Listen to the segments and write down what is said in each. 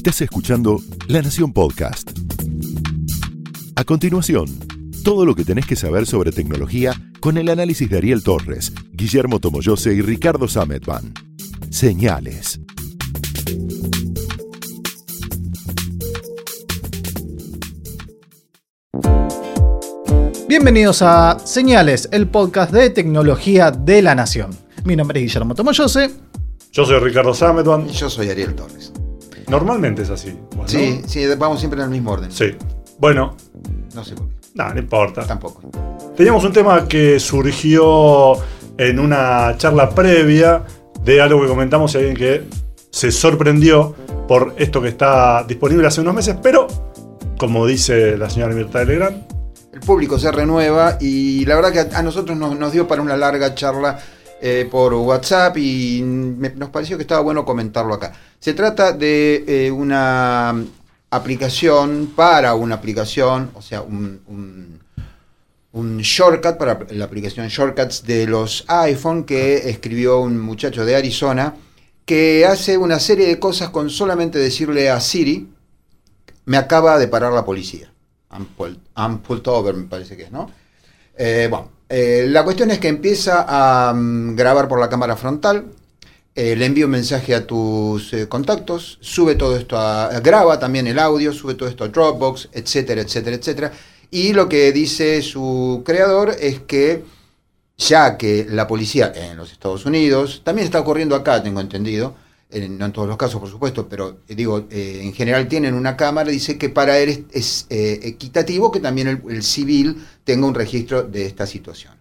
Estás escuchando La Nación Podcast. A continuación, todo lo que tenés que saber sobre tecnología con el análisis de Ariel Torres, Guillermo Tomoyose y Ricardo Sametban. Señales. Bienvenidos a Señales, el podcast de tecnología de la Nación. Mi nombre es Guillermo Tomoyose. Yo soy Ricardo Sametban. Y yo soy Ariel Torres. Normalmente es así. Sí, sí, vamos siempre en el mismo orden. Sí. Bueno, No sé por qué. no, no importa. Tampoco. Teníamos un tema que surgió en una charla previa de algo que comentamos y alguien que se sorprendió por esto que está disponible hace unos meses, pero como dice la señora Mirta de Legrand, El público se renueva y la verdad que a, a nosotros nos, nos dio para una larga charla eh, por WhatsApp y me- nos pareció que estaba bueno comentarlo acá. Se trata de eh, una aplicación para una aplicación, o sea, un, shortcut para la aplicación Shortcuts de los iPhone que escribió un muchacho de Arizona que hace una serie de cosas con solamente decirle a Siri, me acaba de parar la policía. I'm pulled, I'm pulled over, me parece que es, ¿no? Eh, bueno, eh, la cuestión es que empieza a mm, grabar por la cámara frontal, eh, le envía un mensaje a tus eh, contactos, sube todo esto a, graba también el audio, sube todo esto a Dropbox, etcétera, etcétera, etcétera. Y lo que dice su creador es que ya que la policía en los Estados Unidos, también está ocurriendo acá, tengo entendido, en- no en todos los casos, por supuesto, pero eh, digo, en general tienen una cámara, dice que para él es, equitativo que también el civil tenga un registro de esta situación.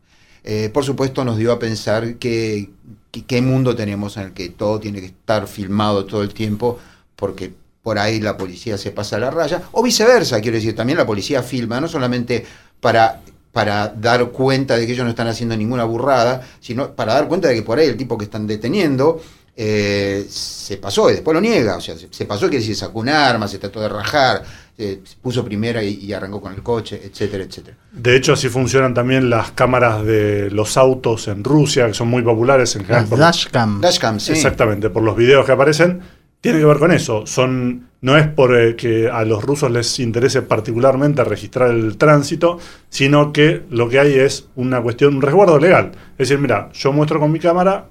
Eh, por supuesto, nos dio a pensar que, qué mundo tenemos en el que todo tiene que estar filmado todo el tiempo, porque por ahí la policía se pasa la raya, o viceversa, quiero decir, también la policía filma, no solamente para, para dar cuenta de que ellos no están haciendo ninguna burrada, sino para dar cuenta de que por ahí el tipo que están deteniendo eh, se pasó y después lo niega, o sea, se, se pasó, quiere decir, sacó un arma, se trató de rajar, eh, puso primera y, y arrancó con el coche, etcétera, etcétera. de hecho así funcionan también las cámaras de los autos en Rusia, que son muy populares en general. Las por- dashcam. Dashcam, sí. Exactamente, por los videos que aparecen, tiene que ver con eso. Son, no es por eh, que a los rusos les interese particularmente registrar el tránsito, sino que lo que hay es una cuestión, un resguardo legal. Es decir, mira, yo muestro con mi cámara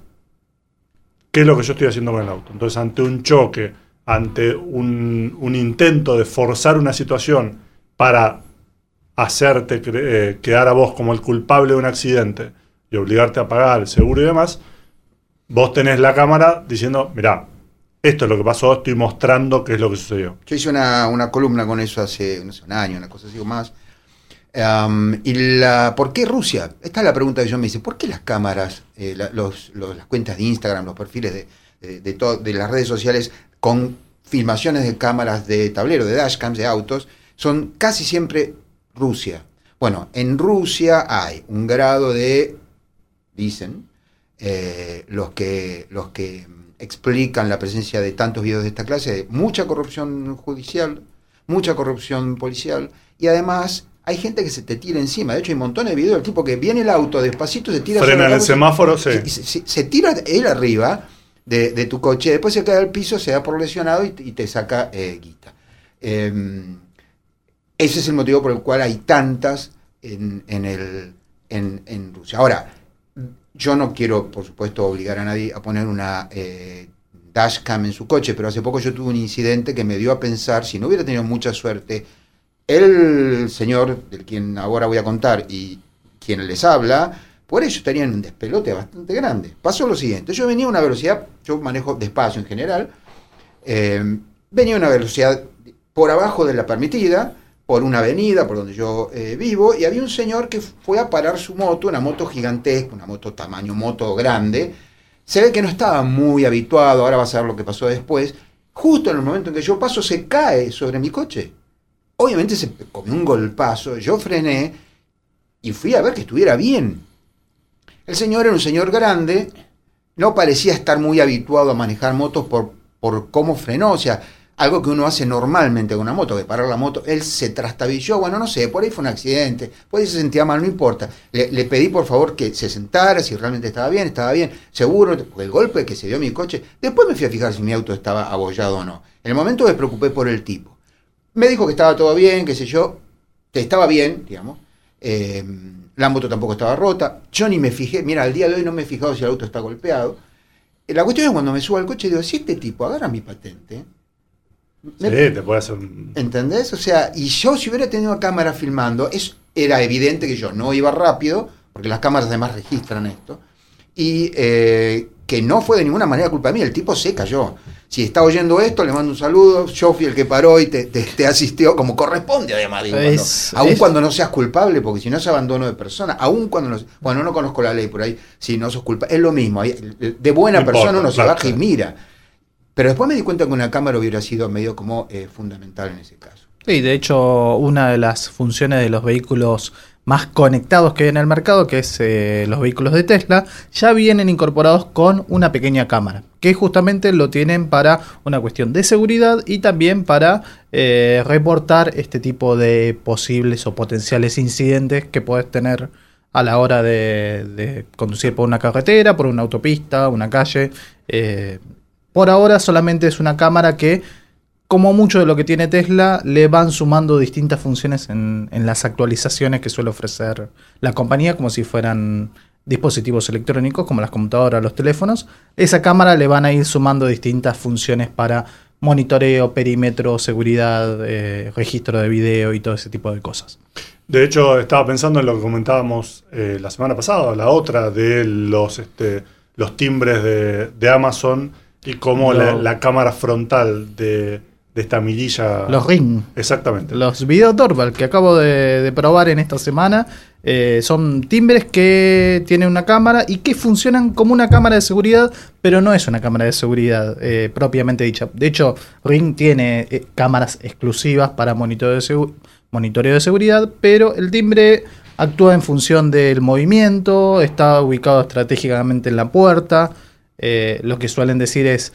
qué es lo que yo estoy haciendo con el auto. Entonces, ante un choque, ante un, intento de forzar una situación para hacerte eh, quedar a vos como el culpable de un accidente y obligarte a pagar el seguro y demás, vos tenés la cámara diciendo, mirá, esto es lo que pasó, estoy mostrando qué es lo que sucedió. Yo hice una, una columna con eso hace un año, una cosa así o más. Y la, ¿Por qué Rusia? Esta es la pregunta que yo me hice. ¿Por qué las cámaras, eh, los, las cuentas de Instagram, los perfiles de, de, de las redes sociales con filmaciones de cámaras de tablero, de dashcams, de autos, son casi siempre Rusia? Bueno, en Rusia hay un grado de, dicen, eh, los que, los que explican la presencia de tantos videos de esta clase, de mucha corrupción judicial, mucha corrupción policial, y además hay gente que se te tira encima. De hecho, hay montones de videos del tipo que viene el auto despacito, se tira Frena el semáforo, sí. y se, se- se tira él arriba de, tu coche, después se cae al piso, se da por lesionado y, te- saca eh, guita. Em, ese es el motivo por el cual hay tantas en, en el, en, en Rusia. Ahora, yo no quiero, por supuesto, obligar a nadie a poner una eh, dashcam en su coche, pero hace poco yo tuve un incidente que me dio a pensar, si no hubiera tenido mucha suerte, el señor del quien ahora voy a contar y quien les habla, por ello en un despelote bastante grande. Pasó lo siguiente, yo venía a una velocidad, yo manejo despacio en general, eh, venía a una velocidad por abajo de la permitida, por una avenida por donde yo eh, vivo, y había un señor que fue a parar su moto, una moto gigantesca, una moto tamaño moto grande. Se ve que no estaba muy habituado, ahora vas a ver lo que pasó después. Justo en el momento en que yo paso, se cae sobre mi coche. Obviamente se comió un golpazo, yo frené y fui a ver que estuviera bien. El señor era un señor grande, no parecía estar muy habituado a manejar motos por, por cómo frenó, o sea, algo que uno hace normalmente con una moto, que parar la moto, él se trastabilló, bueno, no sé, por ahí fue un accidente, por ahí se sentía mal, no importa. Le, pedí por favor que se sentara, si realmente estaba bien, estaba bien, seguro, porque el golpe que se dio mi coche, después me fui a fijar si mi auto estaba abollado o no. En el momento me preocupé por el tipo. Me dijo que estaba todo bien, qué sé yo, que estaba bien, digamos. Eh, la moto tampoco estaba rota. Yo ni me fijé, mira, al día de hoy no me he fijado si el auto está golpeado. Eh, La cuestión es cuando me subo al coche, digo, si este tipo agarra mi patente, Sí, me- te puede hacer un... ¿entendés? O sea, y yo si hubiera tenido cámara filmando, es, era evidente que yo no iba rápido, porque las cámaras además registran esto, y eh, que no fue de ninguna manera culpa mía, el tipo se cayó. Si está oyendo esto, le mando un saludo, yo fui el que paró y te, te- te asistió como corresponde además, digo, cuando- Es- aun es- cuando no seas culpable, porque si no es abandono de persona, aun cuando no, bueno, no conozco la ley por ahí, si no sos culpable, es lo mismo, de buena No persona importa, uno se claro, baja y mira. Pero después me di cuenta que una cámara hubiera sido medio como eh, fundamental en ese caso. Sí, de hecho, una de las funciones de los vehículos más conectados que hay en el mercado, que es eh, los vehículos de Tesla, ya vienen incorporados con una pequeña cámara, que justamente lo tienen para una cuestión de seguridad y también para eh, reportar este tipo de posibles o potenciales incidentes que puedes tener a la hora de, conducir por una carretera, por una autopista, una calle. eh, por ahora solamente es una cámara que como mucho de lo que tiene Tesla, le van sumando distintas funciones en, en las actualizaciones que suele ofrecer la compañía, como si fueran dispositivos electrónicos, como las computadoras, los teléfonos. Esa cámara le van a ir sumando distintas funciones para monitoreo, perímetro, seguridad, eh, registro de video y todo ese tipo de cosas. De hecho, estaba pensando en lo que comentábamos eh, la semana pasada, la otra, de los, este, los timbres de, de Amazon y cómo la cámara frontal de, de esta mirilla... Los Ring. Exactamente. Los video doorbell que acabo de, de probar en esta semana eh, son timbres que tienen una cámara y que funcionan como una cámara de seguridad, pero no es una cámara de seguridad eh, propiamente dicha. De hecho, Ring tiene eh, cámaras exclusivas para monitoreo de, segu- monitoreo de seguridad, pero el timbre actúa en función del movimiento, está ubicado estratégicamente en la puerta. lo que suelen decir es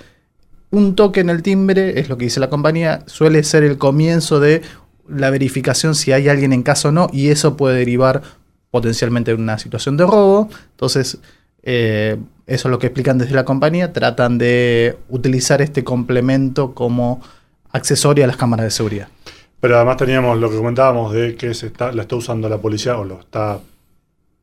un toque en el timbre, es lo que dice la compañía, suele ser el comienzo de la verificación si hay alguien en casa o no, y eso puede derivar potencialmente en una situación de robo. Entonces, eh, eso es lo que explican desde la compañía, tratan de utilizar este complemento como accesorio a las cámaras de seguridad. Pero además teníamos lo que comentábamos de que se está, la está usando la policía o lo está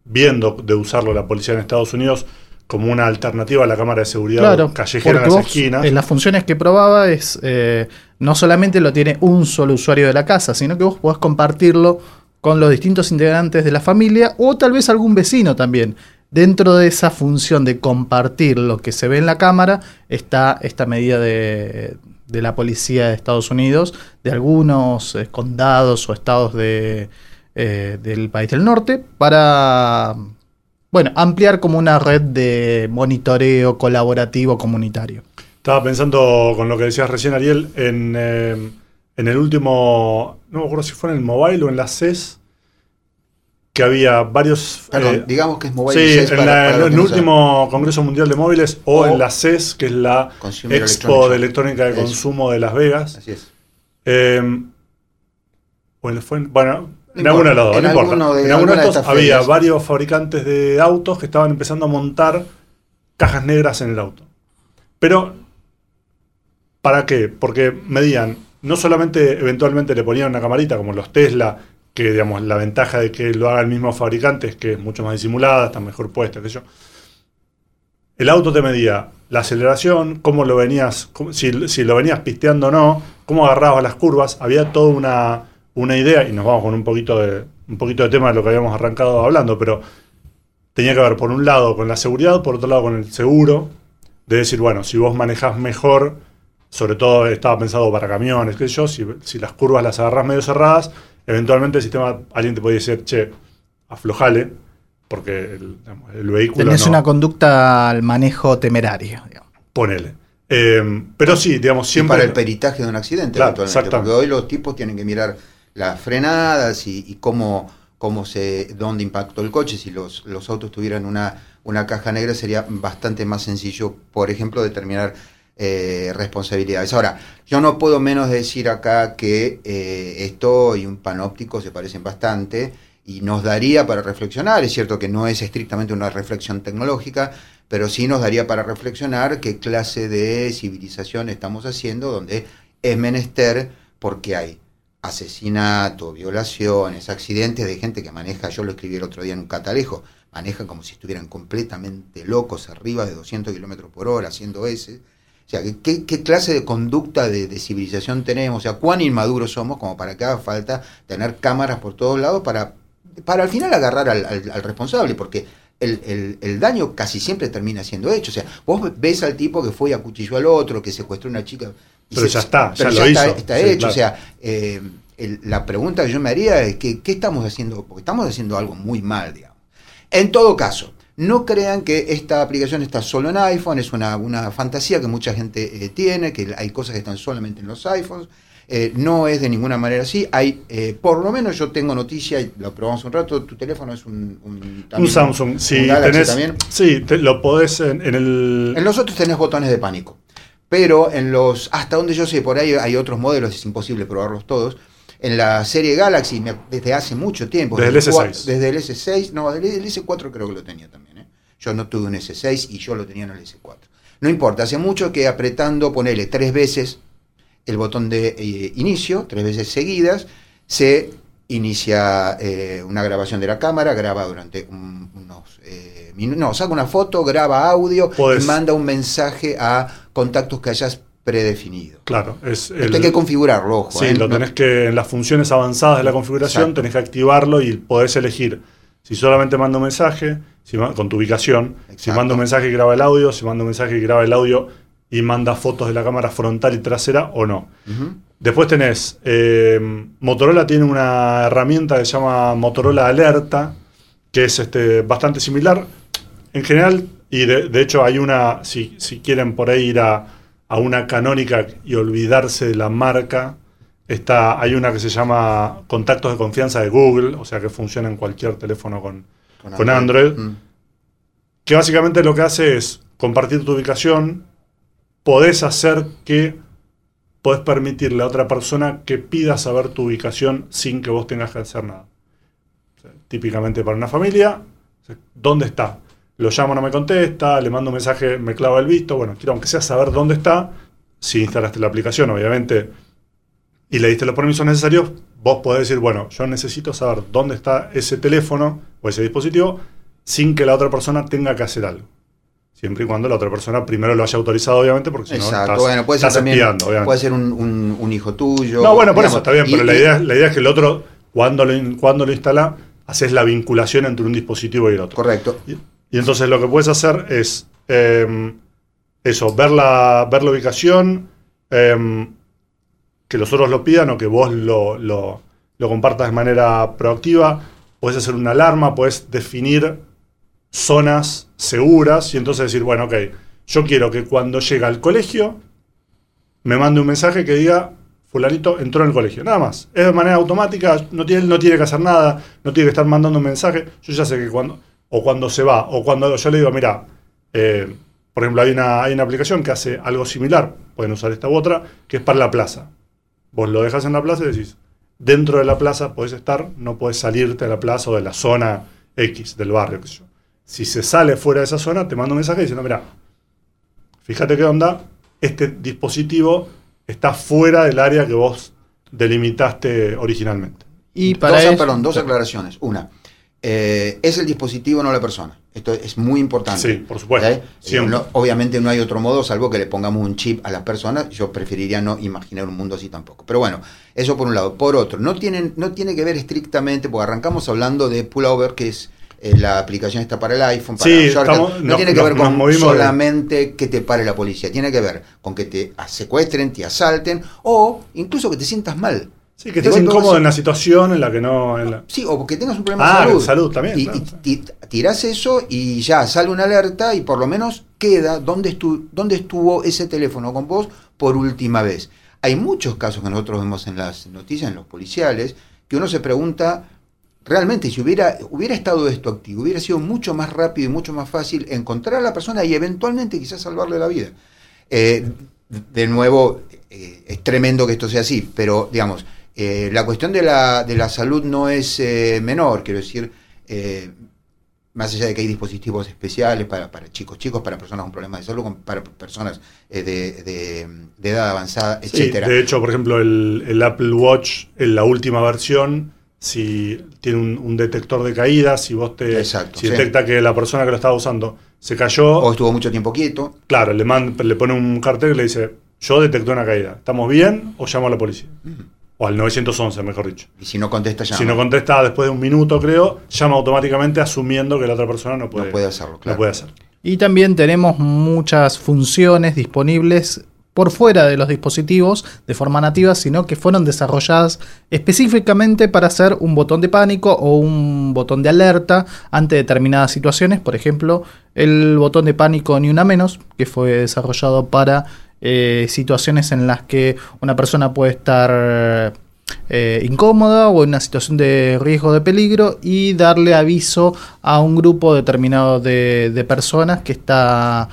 viendo de usarlo la policía en Estados Unidos como una alternativa a la cámara de seguridad Claro, callejera en las vos, esquinas. en las funciones que probaba es eh, no solamente lo tiene un solo usuario de la casa, sino que vos podés compartirlo con los distintos integrantes de la familia o tal vez algún vecino también. Dentro de esa función de compartir lo que se ve en la cámara está esta medida de, de la policía de Estados Unidos, de algunos eh, condados o estados de, eh, del país del norte, para bueno, ampliar como una red de monitoreo colaborativo comunitario. Estaba pensando con lo que decías recién, Ariel, en, eh, en el último, no me acuerdo si fue en el mobile o en la CES, que había varios... Perdón, eh, digamos que es mobile sí, CES en, para- la- para en los el último Congreso Mundial de Móviles o, O en la CES, que es la Consumer Expo de. Electrónica de Eso. Consumo de Las Vegas. Así es. Eh, bueno, fue en- bueno, en No alguno de los dos, no importa. de- en alguno de de había ferias. varios fabricantes de autos que estaban empezando a montar cajas negras en el auto. Pero, ¿para qué? Porque medían, no solamente eventualmente le ponían una camarita como los Tesla, que digamos la ventaja de que lo haga el mismo fabricante es que es mucho más disimulada, está mejor puesta, qué sé yo. El auto te medía la aceleración, cómo lo venías, cómo- si, si lo venías pisteando o no, cómo agarrabas las curvas, había toda una, una idea, y nos vamos con un poquito de un poquito de tema de lo que habíamos arrancado hablando, pero tenía que ver por un lado con la seguridad, por otro lado con el seguro, de decir, bueno, si vos manejás mejor, sobre todo estaba pensado para camiones, qué sé yo, si, si las curvas las agarrás medio cerradas, eventualmente el sistema, alguien te puede decir, che, aflojale, porque el, vehículo Tenés no- una conducta al manejo temerario. digamos. Ponele. Eh, pero sí, digamos, Y siempre. para el peritaje de un accidente, Claro, porque hoy los tipos tienen que mirar las frenadas y, y cómo, cómo se, dónde impactó el coche. Si los, los autos tuvieran una, una caja negra sería bastante más sencillo, por ejemplo, determinar eh, responsabilidades. Ahora, yo no puedo menos decir acá que eh, esto y un panóptico se parecen bastante y nos daría para reflexionar, es cierto que no es estrictamente una reflexión tecnológica, pero sí nos daría para reflexionar qué clase de civilización estamos haciendo donde es menester porque hay asesinato, violaciones, accidentes de gente que maneja, yo lo escribí el otro día en un catalejo, manejan como si estuvieran completamente locos arriba de 200 kilómetros por hora haciendo ese. O sea, ¿qué, qué clase de conducta de, de, civilización tenemos? O sea, ¿cuán inmaduros somos como para que haga falta tener cámaras por todos lados para, para al final agarrar al, al, al responsable? Porque el, el, el, daño casi siempre termina siendo hecho. O sea, vos ves al tipo que fue y acuchilló al otro, que secuestró a una chica. Pero se, ya está, pero ya, ya lo está, hizo. está Sí, hecho. claro. O sea, eh, el- la pregunta que yo me haría es que, ¿qué estamos haciendo? Porque estamos haciendo algo muy mal, digamos. En todo caso, no crean que esta aplicación está solo en iPhone, es una, una fantasía que mucha gente eh, tiene, que hay cosas que están solamente en los iPhones. Eh, no es de ninguna manera así. Hay, eh, por lo menos yo tengo noticia, y lo probamos un rato, tu teléfono es un... Un, Un también Samsung, un si Galaxy tenés. también. Sí, te- lo podés en, en el. En los otros tenés botones de pánico. Pero en los, hasta donde yo sé, por ahí hay otros modelos, es imposible probarlos todos. En la serie Galaxy, desde hace mucho tiempo. Desde el cua- S6. Desde el S6, no, desde el S4 creo que lo tenía también. ¿eh? Yo no tuve un S6 y yo lo tenía en el S4. No importa, hace mucho que apretando, ponele tres veces el botón de eh, inicio, tres veces seguidas, se inicia eh, una grabación de la cámara, graba durante un- unos eh, minutos, no, saca una foto, graba audio Podés- y manda un mensaje a contactos que hayas predefinido. Claro, es el. Esto hay que configurarlo, ojo. Sí, lo tenés que, en las funciones avanzadas de la configuración, Exacto. tenés que activarlo y podés elegir si solamente manda un mensaje, si con tu ubicación, si manda un mensaje y graba el audio, si manda un mensaje y graba el audio y manda fotos de la cámara frontal y trasera o no. Después tenés, eh, Motorola tiene una herramienta que se llama Motorola Alerta, que es este, bastante similar. En general, y de, de hecho hay una, si, si quieren por ahí ir a, a una canónica y olvidarse de la marca, está, hay una que se llama Contactos de Confianza de Google, o sea que funciona en cualquier teléfono con, con Android, Mm. que básicamente lo que hace es compartir tu ubicación, podés hacer que podés permitirle a otra persona que pida saber tu ubicación sin que vos tengas que hacer nada. Típicamente para una familia, ¿dónde está? Lo llamo, no me contesta, le mando un mensaje, me clava el visto, bueno, quiero aunque sea saber dónde está, si instalaste la aplicación, obviamente, y le diste los permisos necesarios, vos podés decir, bueno, yo necesito saber dónde está ese teléfono o ese dispositivo sin que la otra persona tenga que hacer algo. Siempre y cuando la otra persona primero lo haya autorizado, obviamente, porque si no estás, bueno, puede ser estás también, espiando, obviamente. puede ser un, un- un hijo tuyo. No, bueno, por digamos, eso está bien, y- pero la idea, la idea es que el otro, cuando lo, cuando lo instala, haces la vinculación entre un dispositivo y el otro. Correcto. Y, y entonces lo que puedes hacer es eh, eso, ver la, ver la ubicación, eh, que los otros lo pidan o que vos lo, lo- lo compartas de manera proactiva. Puedes hacer una alarma, puedes definir zonas seguras y entonces decir, bueno, ok, yo quiero que cuando llega al colegio me mande un mensaje que diga, fulanito entró en el colegio. Nada más. Es de manera automática, no tiene, no tiene que hacer nada, no tiene que estar mandando un mensaje. Yo ya sé que cuando, o cuando se va, o cuando yo le digo, mira, eh, por ejemplo, hay una, hay una aplicación que hace algo similar, pueden usar esta u otra, que es para la plaza. Vos lo dejas en la plaza y decís, dentro de la plaza podés estar, no podés salirte de la plaza o de la zona X del barrio. sé yo. Si se sale fuera de esa zona, te mando un mensaje diciendo, mira, fíjate qué onda, este dispositivo está fuera del área que vos delimitaste originalmente. Y para dos, eso- perdón, dos aclaraciones. Una, eh, es el dispositivo, no la persona. Esto es muy importante. Sí, por supuesto. ¿Eh? No- obviamente no hay otro modo salvo que le pongamos un chip a las personas. Yo preferiría no imaginar un mundo así tampoco. Pero bueno, eso por un lado. Por otro, no, tienen, no tiene que ver estrictamente, porque arrancamos hablando de Pullover, que es eh, la aplicación está para el iPhone, para Sí, estamos- no no- tiene que nos- ver con solamente que te pare la policía, tiene que ver con que te secuestren, te asalten o incluso que te sientas mal. Sí, que estés incómodo en la situación en la que no... en la- Sí, o porque tengas un problema Ah, de salud. salud también, Y, claro, y tirás eso y ya sale una alerta y por lo menos queda dónde, estu- dónde estuvo ese teléfono con vos por última vez. Hay muchos casos que nosotros vemos en las noticias, en los policiales, que uno se pregunta, realmente si hubiera, hubiera estado esto activo, hubiera sido mucho más rápido y mucho más fácil encontrar a la persona y eventualmente quizás salvarle la vida. Eh, de nuevo, eh, es tremendo que esto sea así, pero digamos, eh, la cuestión de la, de la salud no es eh, menor, quiero decir, más allá de que hay dispositivos especiales para, para chicos chicos, para personas con problemas de salud, para personas eh, de, de- de edad avanzada, Sí, etcétera. de hecho, por ejemplo, el, el Apple Watch, en la última versión, si tiene un, un detector de caídas, si vos te Exacto, si sí. detecta que la persona que lo estaba usando se cayó, o estuvo mucho tiempo quieto. claro, le, man- le pone un cartel que le dice, yo detecté una caída, ¿estamos bien o llamo a la policía? O al 911, mejor dicho. Y si no contesta, ya Si no contesta después de un minuto, creo, llama automáticamente asumiendo que la otra persona no puede, no puede hacerlo. no puede hacer. Y también tenemos muchas funciones disponibles por fuera de los dispositivos de forma nativa, sino que fueron desarrolladas específicamente para hacer un botón de pánico o un botón de alerta ante determinadas situaciones. Por ejemplo, el botón de pánico ni una menos, que fue desarrollado para eh, situaciones en las que una persona puede estar eh, incómoda o en una situación de riesgo de peligro y darle aviso a un grupo determinado de, de personas que está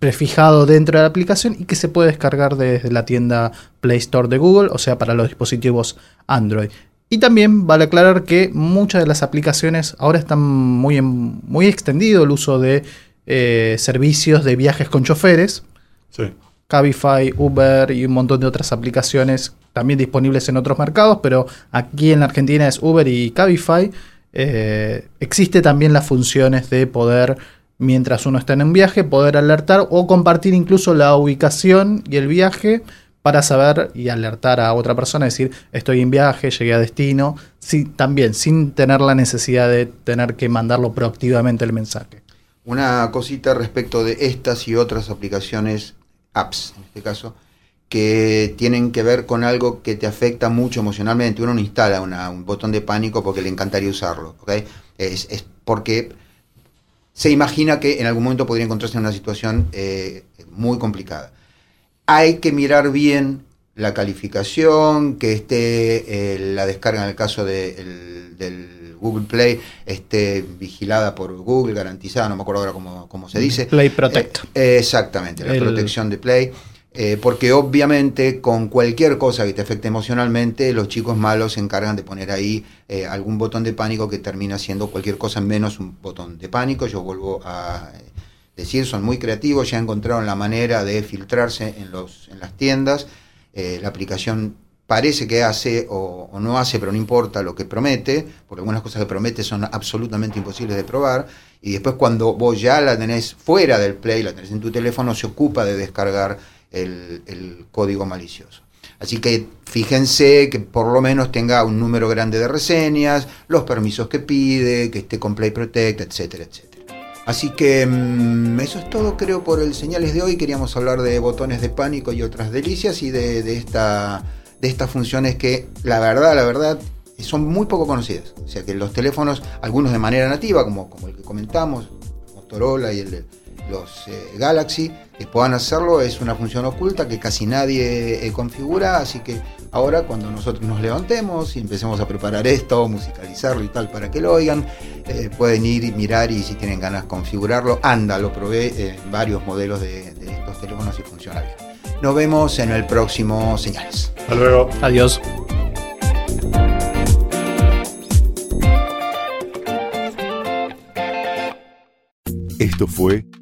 prefijado dentro de la aplicación y que se puede descargar desde la tienda Play Store de Google, o sea, para los dispositivos Android. Y también vale aclarar que muchas de las aplicaciones ahora están muy, en- muy extendido el uso de eh, servicios de viajes con choferes. Sí. Cabify, Uber y un montón de otras aplicaciones también disponibles en otros mercados, pero aquí en la Argentina es Uber y Cabify. Eh, existe también las funciones de poder, mientras uno está en un viaje, poder alertar o compartir incluso la ubicación y el viaje para saber y alertar a otra persona, decir, estoy en viaje, llegué a destino, sí, también sin tener la necesidad de tener que mandarlo proactivamente el mensaje. Una cosita respecto de estas y otras aplicaciones, apps en este caso, que tienen que ver con algo que te afecta mucho emocionalmente. Uno no instala un botón de pánico porque le encantaría usarlo, ¿ok? Es, es porque se imagina que en algún momento podría encontrarse en una situación eh, muy complicada. Hay que mirar bien la calificación, que esté eh, la descarga en el caso de- el- del Google Play, esté vigilada por Google, garantizada, no me acuerdo ahora cómo, cómo se dice. Play Protect. Eh, exactamente, la El- protección de Play. Eh, porque obviamente con cualquier cosa que te afecte emocionalmente, los chicos malos se encargan de poner ahí eh, algún botón de pánico que termina siendo cualquier cosa menos un botón de pánico. Yo vuelvo a eh, decir, son muy creativos, ya encontraron la manera de filtrarse en, los, en las tiendas. La aplicación parece que hace o no hace, pero no importa lo que promete, porque algunas cosas que promete son absolutamente imposibles de probar. Y después cuando vos ya la tenés fuera del Play, la tenés en tu teléfono, se ocupa de descargar el, el código malicioso. Así que fíjense que por lo menos tenga un número grande de reseñas, los permisos que pide, que esté con Play Protect, etcétera, etcétera. Así que mm, eso es todo creo por el señales de hoy. Queríamos hablar de botones de pánico y otras delicias y de, de esta, de estas funciones que la verdad, la verdad, son muy poco conocidas. O sea que los teléfonos, algunos de manera nativa, como, como el que comentamos, Motorola y el los eh, Galaxy, que puedan hacerlo es una función oculta que casi nadie eh, configura, así que ahora cuando nosotros nos levantemos y empecemos a preparar esto, musicalizarlo y tal para que lo oigan, eh, pueden ir y mirar y si tienen ganas configurarlo, anda, lo probé en varios modelos de, de estos teléfonos y funciona bien. Nos vemos en el próximo Señales. Hasta luego. Adiós. Esto fue